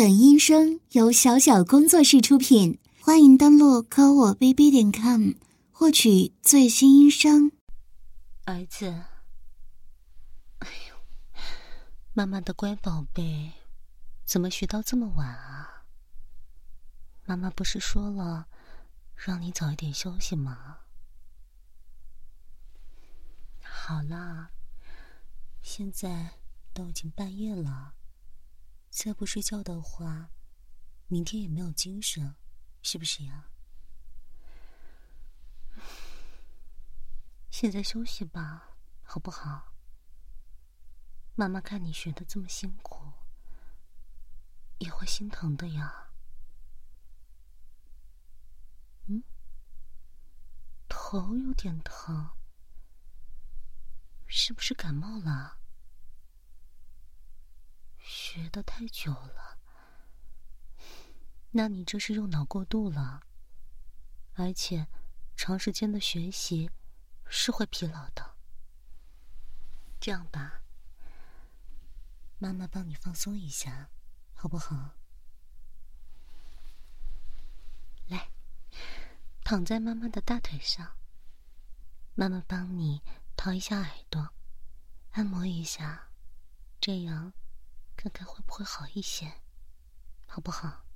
本音声由小小工作室出品，欢迎登录科我 bb 点 com 获取最新音声。儿子，哎呦，妈妈的乖宝贝，怎么学到这么晚啊？妈妈不是说了，让你早一点休息吗？好啦，现在都已经半夜了。再不睡觉的话，明天也没有精神，是不是呀？现在休息吧，好不好？妈妈看你学的这么辛苦，也会心疼的呀。嗯，头有点疼，是不是感冒了？学的太久了，那你这是用脑过度了，而且长时间的学习是会疲劳的。这样吧，妈妈帮你放松一下，好不好？来，躺在妈妈的大腿上，妈妈帮你掏一下耳朵，按摩一下，这样。看看会不会好一些，好不好？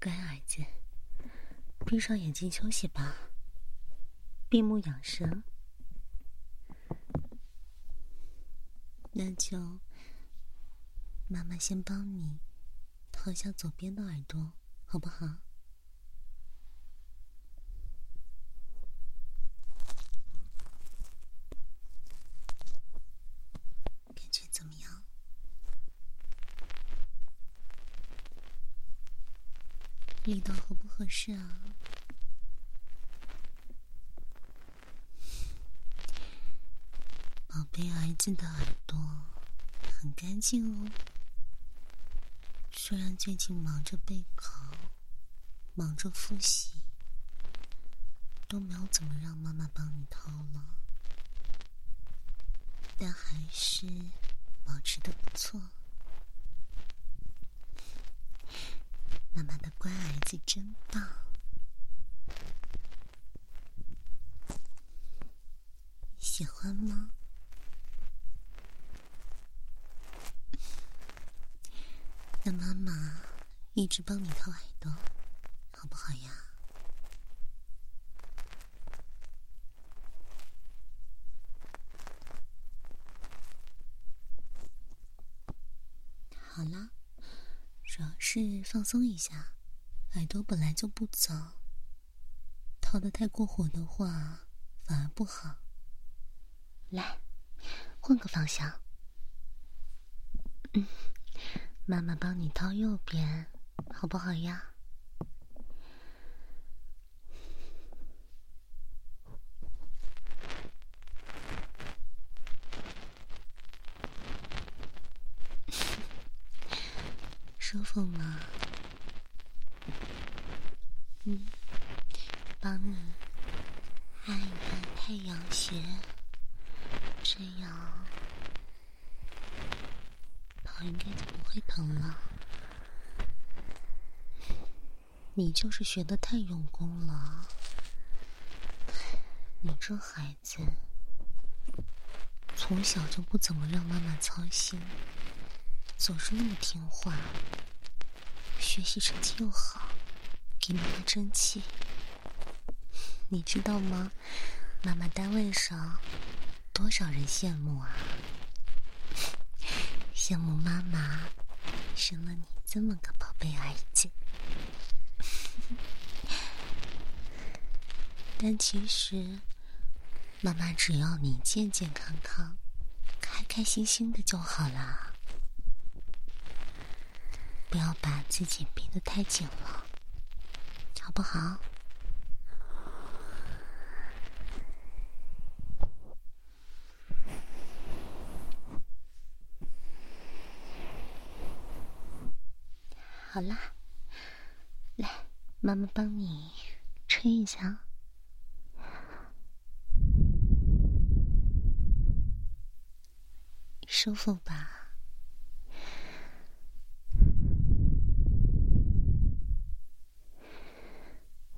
乖儿子，闭上眼睛休息吧，闭目养神。那就，妈妈先帮你掏下左边的耳朵，好不好？味道合不合适啊？宝贝儿子的耳朵很干净哦。虽然最近忙着备考，忙着复习，都没有怎么让妈妈帮你掏了，但还是保持的不错。妈妈的乖儿子真棒，喜欢吗？那妈妈一直帮你掏耳朵，好不好呀？好啦。是放松一下，耳朵本来就不脏，掏的太过火的话反而不好。来，换个方向。嗯，妈妈帮你掏右边，好不好呀？舒服吗？嗯，帮你按一按太阳穴，这样头应该就不会疼了。你就是学的太用功了，你这孩子从小就不怎么让妈妈操心，总是那么听话。学习成绩又好，给妈妈争气。你知道吗？妈妈单位上多少人羡慕啊！羡慕妈妈生了你这么个宝贝儿子。但其实，妈妈只要你健健康康、开开心心的就好啦。不要把自己逼得太紧了，好不好？好啦，来，妈妈帮你吹一下。舒服吧？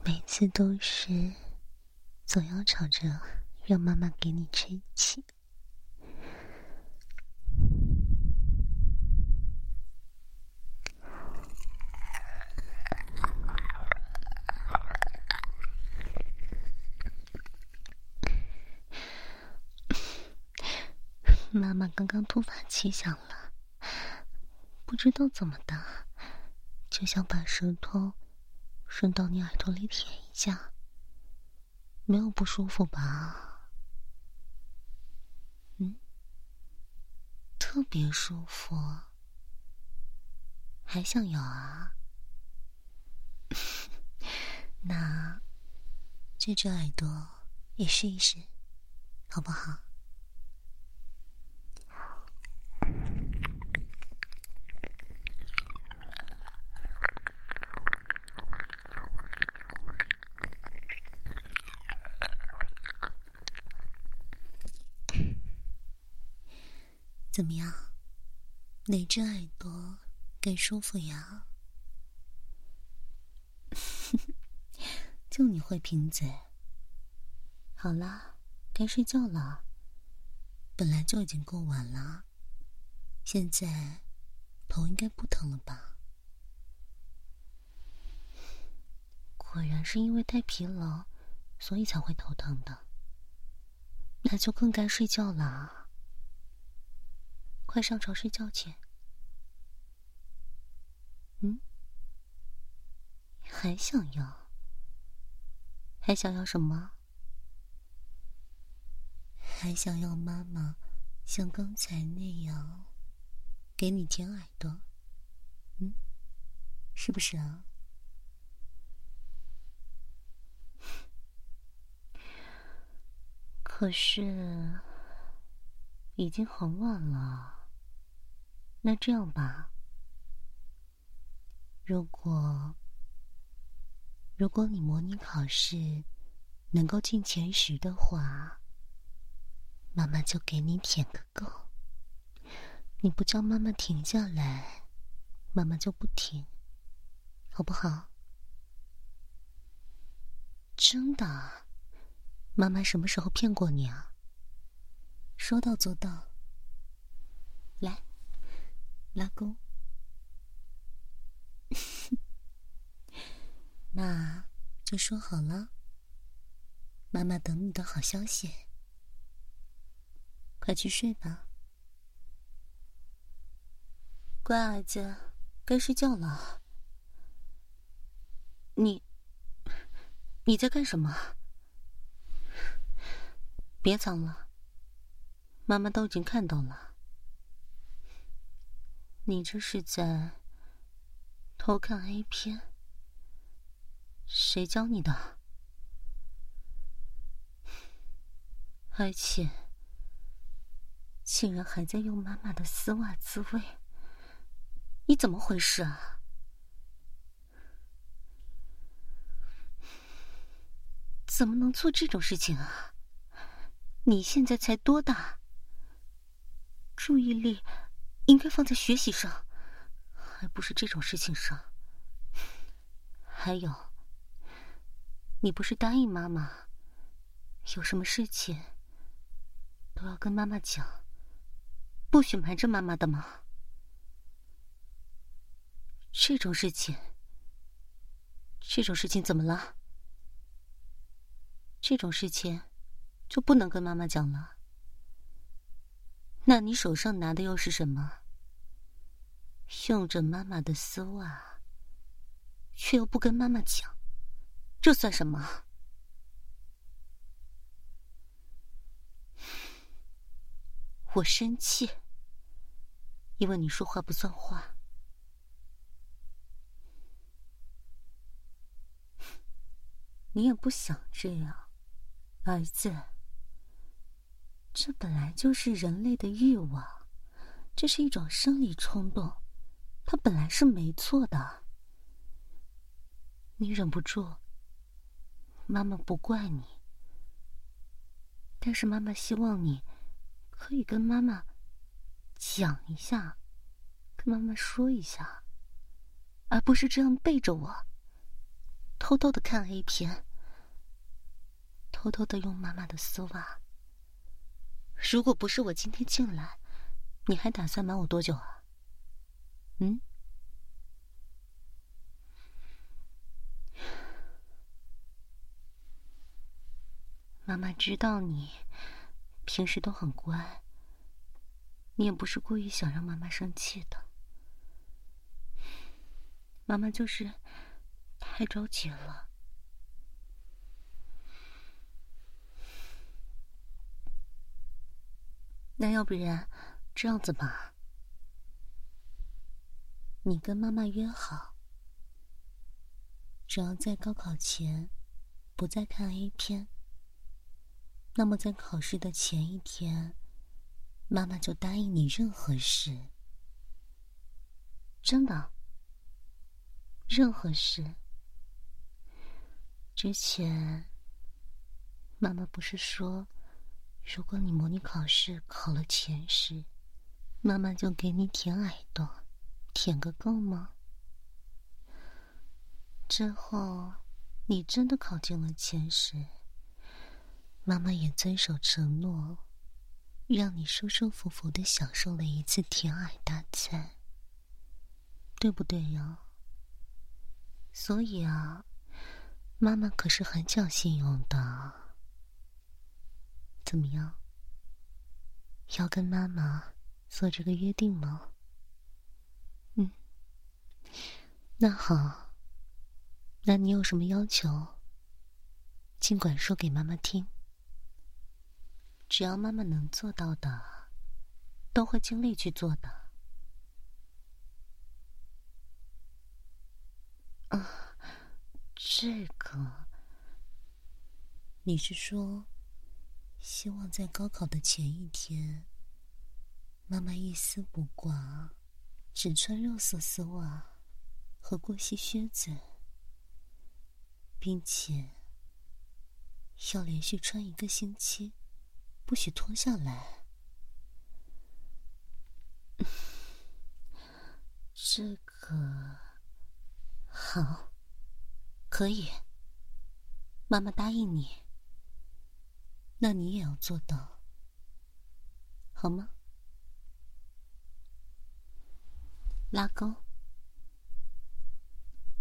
每次都是总要吵着让妈妈给你吹气。妈妈刚刚突发奇想了，不知道怎么的，就想把舌头。伸到你耳朵里舔一下，没有不舒服吧？嗯，特别舒服，还想要啊？那这只耳朵也试一试，好不好？怎么样？哪只耳朵更舒服呀？就你会贫嘴。好啦，该睡觉了。本来就已经够晚了，现在头应该不疼了吧？果然是因为太疲劳，所以才会头疼的。那就更该睡觉了。快上床睡觉去。嗯，还想要？还想要什么？还想要妈妈像刚才那样给你舔耳朵？嗯，是不是啊？可是已经很晚了。那这样吧，如果如果你模拟考试能够进前十的话，妈妈就给你舔个够。你不叫妈妈停下来，妈妈就不停，好不好？真的，妈妈什么时候骗过你啊？说到做到，拉钩，那就说好了。妈妈等你的好消息，快去睡吧，乖儿子，该睡觉了。你你在干什么？别藏了，妈妈都已经看到了。你这是在偷看 A 片？谁教你的？而且竟然还在用妈妈的丝袜自慰，你怎么回事啊？怎么能做这种事情啊？你现在才多大？注意力。应该放在学习上，而不是这种事情上。还有，你不是答应妈妈，有什么事情都要跟妈妈讲，不许瞒着妈妈的吗？这种事情，这种事情怎么了？这种事情就不能跟妈妈讲了？那你手上拿的又是什么？用着妈妈的丝袜，却又不跟妈妈讲，这算什么？我生气，因为你说话不算话。你也不想这样，儿子。这本来就是人类的欲望，这是一种生理冲动，它本来是没错的。你忍不住，妈妈不怪你，但是妈妈希望你可以跟妈妈讲一下，跟妈妈说一下，而不是这样背着我，偷偷的看 A 片，偷偷的用妈妈的丝袜。如果不是我今天进来，你还打算瞒我多久啊？嗯？妈妈知道你平时都很乖，你也不是故意想让妈妈生气的。妈妈就是太着急了。那要不然这样子吧，你跟妈妈约好，只要在高考前不再看 A 片。那么，在考试的前一天，妈妈就答应你任何事。真的，任何事。之前，妈妈不是说，如果你模拟考试考了前十，妈妈就给你舔耳朵，舔个够吗？之后，你真的考进了前十。妈妈也遵守承诺，让你舒舒服服的享受了一次舔耳大餐，对不对呀？所以啊，妈妈可是很讲信用的。怎么样？要跟妈妈做这个约定吗？嗯，那好，那你有什么要求？尽管说给妈妈听。只要妈妈能做到的，都会尽力去做的。啊，这个，你是说，希望在高考的前一天，妈妈一丝不挂，只穿肉色丝袜和过膝靴子，并且要连续穿一个星期。不许脱下来。这个好，可以。妈妈答应你，那你也要做到，好吗？拉钩。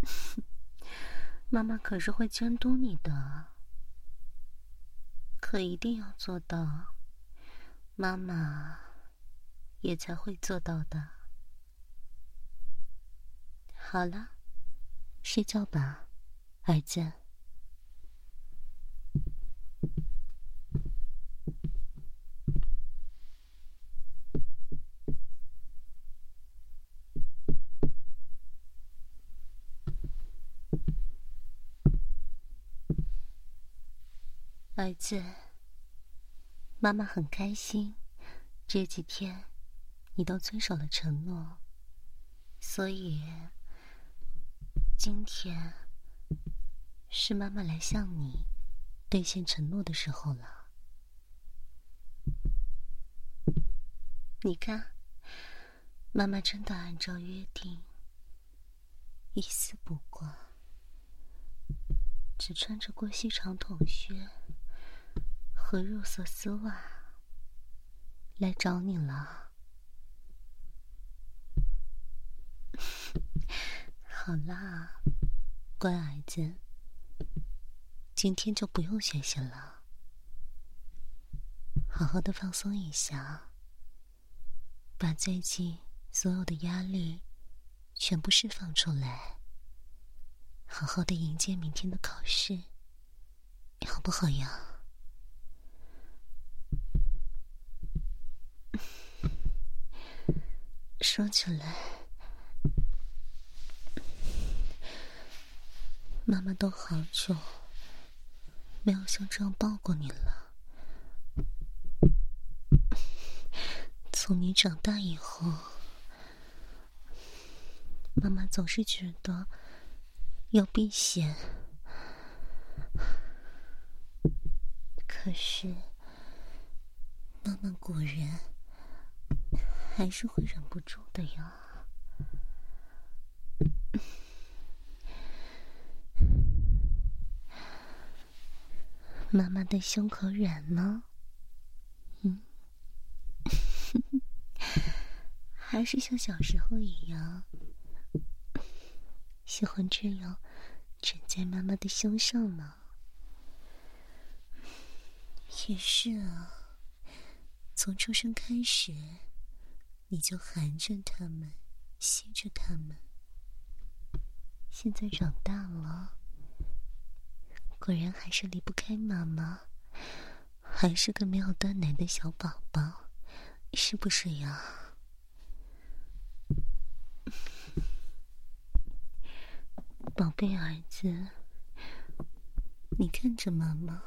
妈妈可是会监督你的。可一定要做到，妈妈也才会做到的。好了，睡觉吧，儿子。儿子，妈妈很开心，这几天你都遵守了承诺，所以今天是妈妈来向你兑现承诺的时候了。你看，妈妈真的按照约定，一丝不挂，只穿着过膝长筒靴。和肉色丝袜来找你了。好啦，乖儿子，今天就不用学习了，好好的放松一下，把最近所有的压力全部释放出来，好好的迎接明天的考试，好不好呀？说起来，妈妈都好久没有像这样抱过你了。从你长大以后，妈妈总是觉得要避嫌，可是妈妈果然。还是会忍不住的呀。妈妈的胸口软吗？嗯，还是像小时候一样，喜欢这样枕在妈妈的胸上呢？也是啊，从出生开始，你就含着他们，吸着他们。现在长大了。果然还是离不开妈妈，还是个没有断奶的小宝宝，是不是呀？宝贝儿子，你看着妈妈，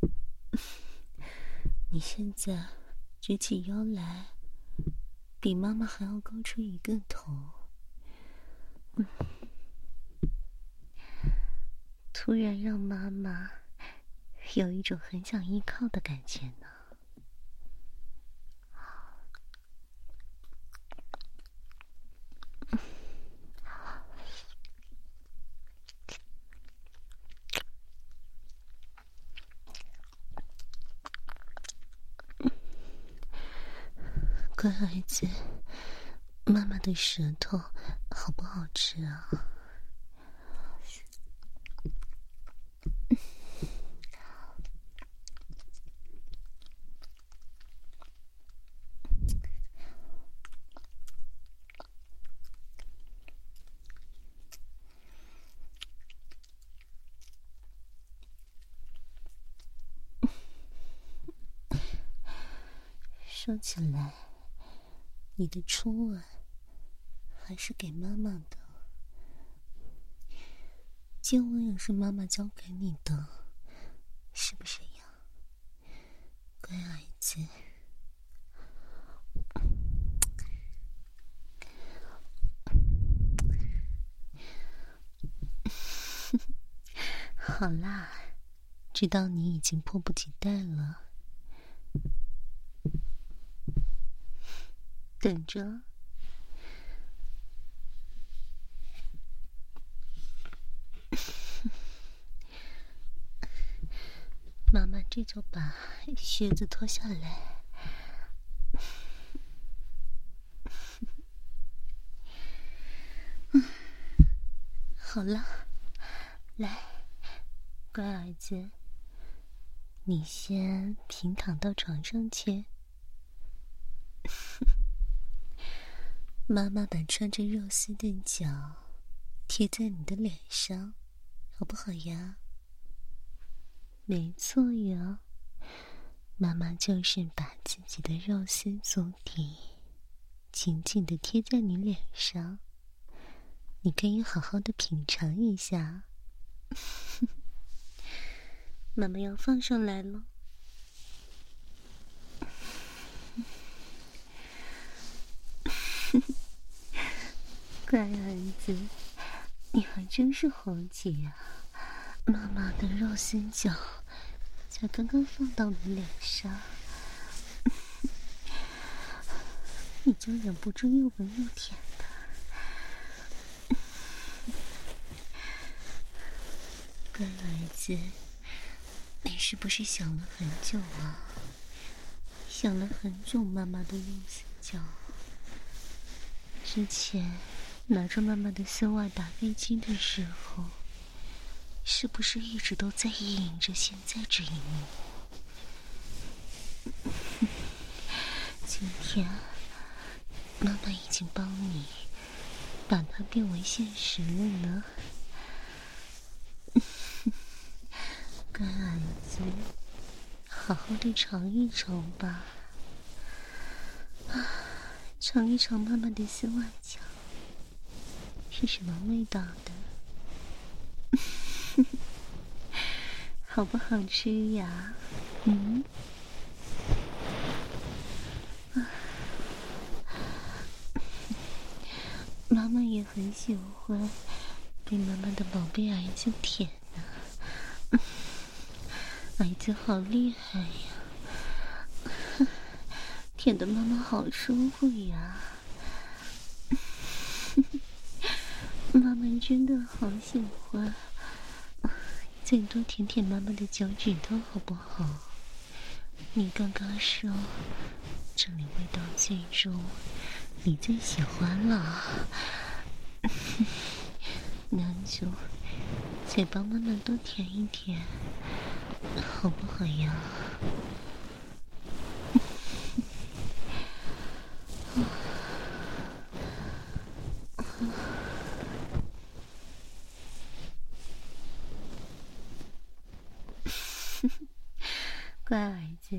你现在直起腰来，比妈妈还要高出一个头。突然让妈妈有一种很想依靠的感觉呢。乖孩子，妈妈的舌头好不好吃啊？说起来，你的初吻还是给妈妈的，接吻也是妈妈教给你的，是不是呀，乖孩子？好啦，知道你已经迫不及待了。等着，妈妈这就把靴子脱下来。好了，来，乖儿子，你先平躺到床上去。妈妈把穿着肉丝的脚贴在你的脸上，好不好呀？没错呀，妈妈就是把自己的肉丝足底紧紧的贴在你脸上，你可以好好的品尝一下。妈妈要放上来了。乖儿子，你还真是猴急呀！妈妈的肉心脚才刚刚放到你脸上，你就忍不住又闻又舔的。乖儿子，你是不是想了很久啊？想了很久，妈妈的肉心脚。之前拿着妈妈的丝袜打飞机的时候，是不是一直都在意淫着现在这一幕？今天妈妈已经帮你把它变为现实了呢。乖儿子，好好的尝一尝吧。尝一尝妈妈的丝袜脚是什么味道的？好不好吃呀？嗯？妈妈也很喜欢被妈妈的宝贝儿子舔呢。儿子好厉害呀！舔的妈妈好舒服呀！妈妈真的好喜欢，最多舔舔妈妈的脚趾头好不好？你刚刚说这里味道最重，你最喜欢了，那就再帮妈妈多舔一舔，好不好呀？乖儿子，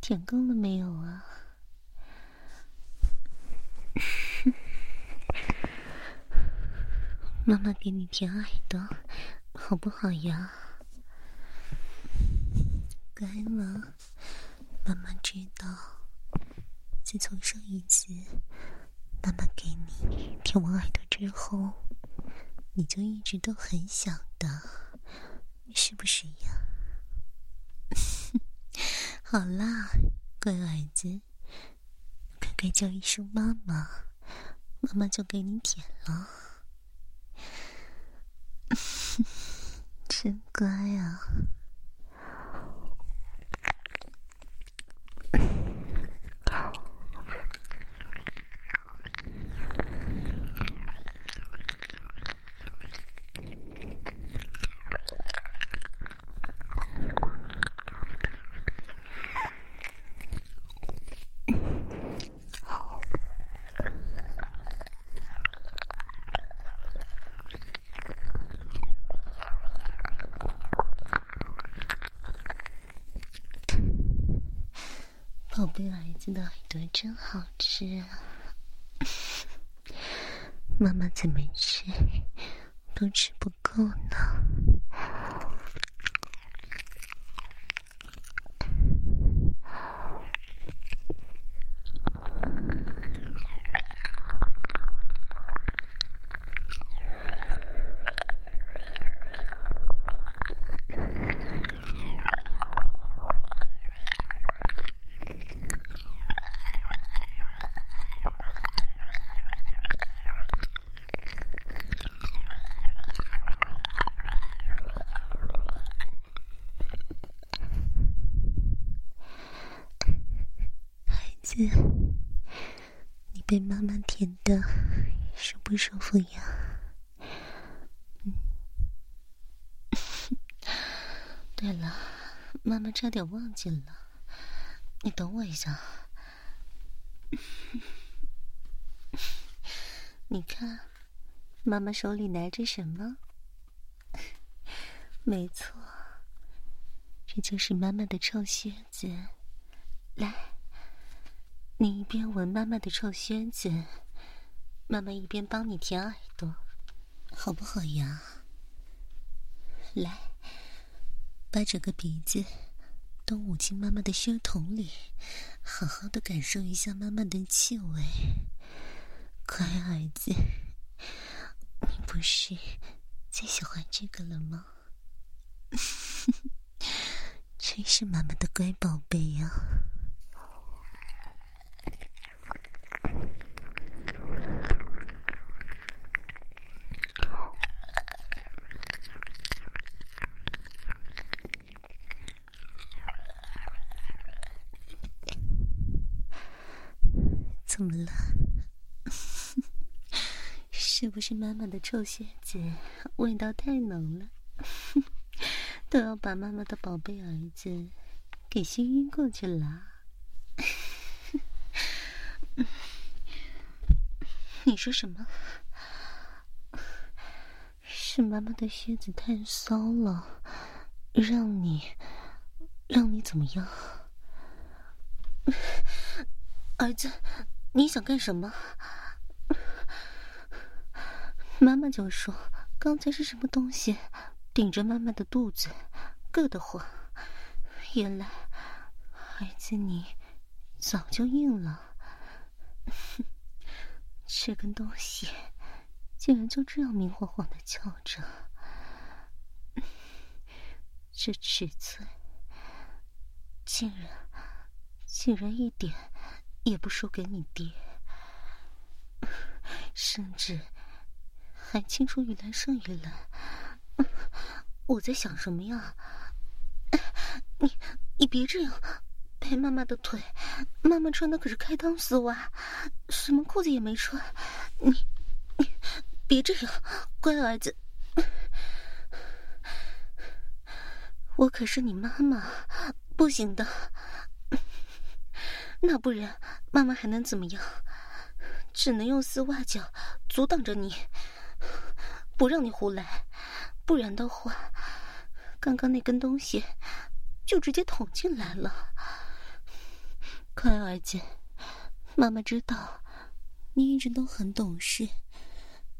舔够了没有啊？妈妈给你舔耳朵，好不好呀？乖了，妈妈知道，自从上一次妈妈给你舔完耳朵之后，你就一直都很想的，是不是呀？好啦，乖儿子，乖乖叫一声妈妈，妈妈就给你舔了。真乖啊！宝贝儿子的耳朵真好吃啊！妈妈怎么吃都吃不够呢。你被妈妈舔的舒不舒服呀？嗯。对了，妈妈差点忘记了，你等我一下。你看，妈妈手里拿着什么？没错，这就是妈妈的臭靴子。来，你一边闻妈妈的臭靴子，妈妈一边帮你舔耳朵，好不好呀？来，把整个鼻子都捂进妈妈的靴筒里，好好的感受一下妈妈的气味。乖儿子，你不是最喜欢这个了吗？真是妈妈的乖宝贝呀么了？是是妈妈的臭靴子味道太浓了，都要把妈妈的宝贝儿子给熏晕过去了？你说什么？是妈妈的靴子太骚了，让你让你怎么样？儿子，你想干什么？妈妈就说刚才是什么东西顶着妈妈的肚子，硌得慌。原来孩子你早就硬了，这根东西竟然就这样明晃晃的翘着，这尺寸竟然竟然一点也不输给你爹，甚至还青出于蓝胜于蓝。我在想什么呀？你你别这样，拍妈妈的腿，妈妈穿的可是开裆丝袜，什么裤子也没穿。你你别这样，乖儿子，我可是你妈妈，不行的。那不然妈妈还能怎么样？只能用丝袜脚阻挡着你，不让你胡来。不然的话，刚刚那根东西就直接捅进来了。快儿子，妈妈知道你一直都很懂事，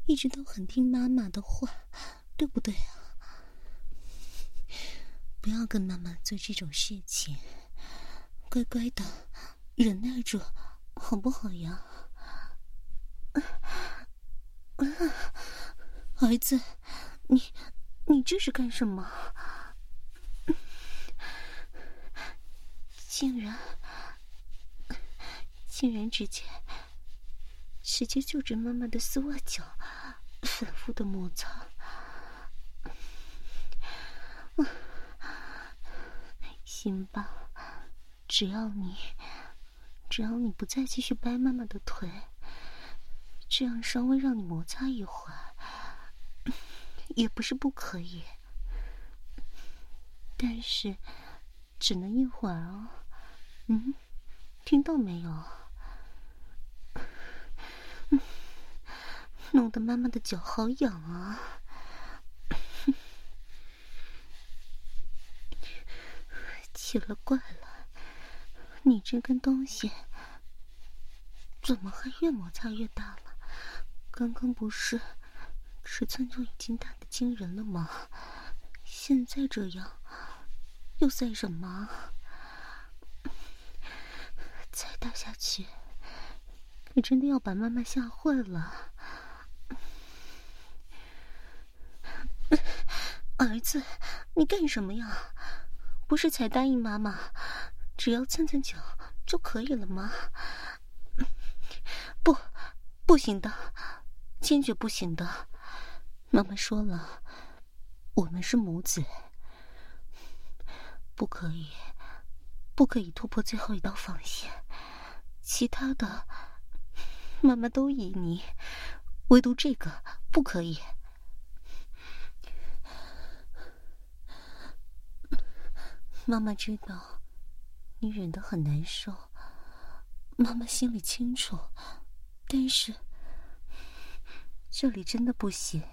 一直都很听妈妈的话，对不对啊？不要跟妈妈做这种事情，乖乖的忍耐住，好不好呀？儿子，你。你这是干什么？竟然，竟然直接，直接就着妈妈的丝袜脚反复的摩擦。行吧，只要你，只要你不再继续掰妈妈的腿，这样稍微让你摩擦一会儿。也不是不可以，但是只能一会儿哦。嗯，听到没有？弄得妈妈的脚好痒啊！奇了怪了，你这根东西怎么还越摩擦越大了？刚刚不是？尺寸就已经大的惊人了吗？现在这样，又算什么？再大下去，可真的要把妈妈吓坏了。儿子，你干什么呀？不是才答应妈妈，只要蹭蹭脚就可以了吗？不，不行的，坚决不行的。妈妈说了，我们是母子，不可以，不可以突破最后一道防线。其他的，妈妈都依你，唯独这个不可以。妈妈知道你忍得很难受，妈妈心里清楚，但是这里真的不行。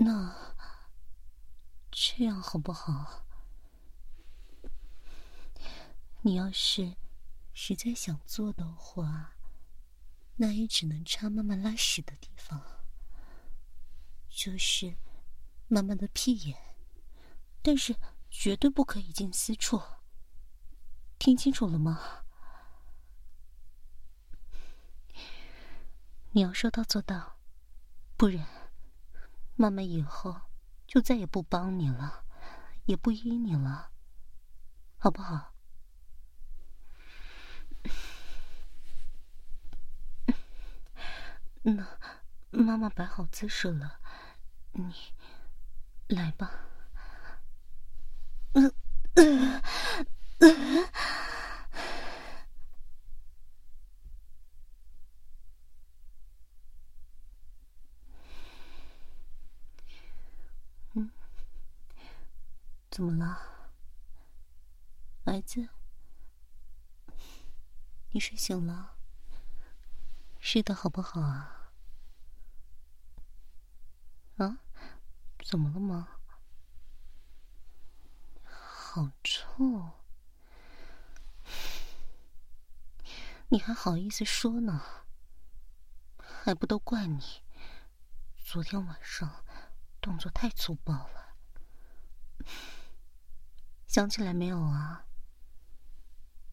那这样好不好？你要是实在想做的话，那也只能插妈妈拉屎的地方，就是妈妈的屁眼，但是绝对不可以进私处。听清楚了吗？你要说到做到，不然。妈妈以后就再也不帮你了，也不依你了，好不好？那妈妈摆好姿势了，你来吧。怎么了，儿子？你睡醒了？睡得好不好啊？啊？怎么了吗？好臭！你还好意思说呢？还不都怪你，昨天晚上动作太粗暴了。想起来没有啊？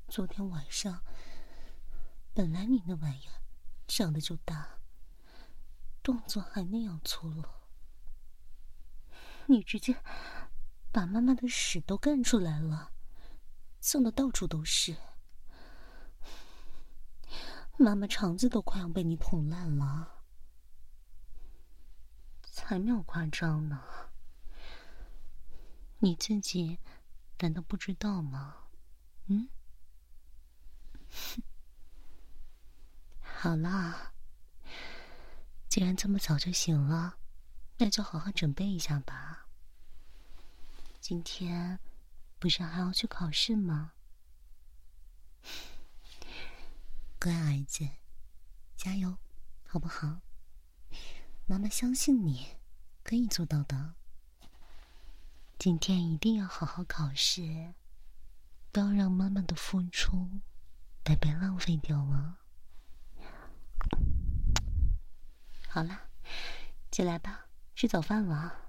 昨天晚上，本来你那玩意儿长得就大，动作还那样粗鲁，你直接把妈妈的屎都干出来了，蹭的到处都是。妈妈肠子都快要被你捅烂了，才没有夸张呢。你自己难道不知道吗？嗯？好啦，既然这么早就醒了，那就好好准备一下吧。今天不是还要去考试吗？乖儿子，加油，好不好？妈妈相信你，可以做到的。今天一定要好好考试，不要让妈妈的付出白白浪费掉了。好了，起来吧，吃早饭了。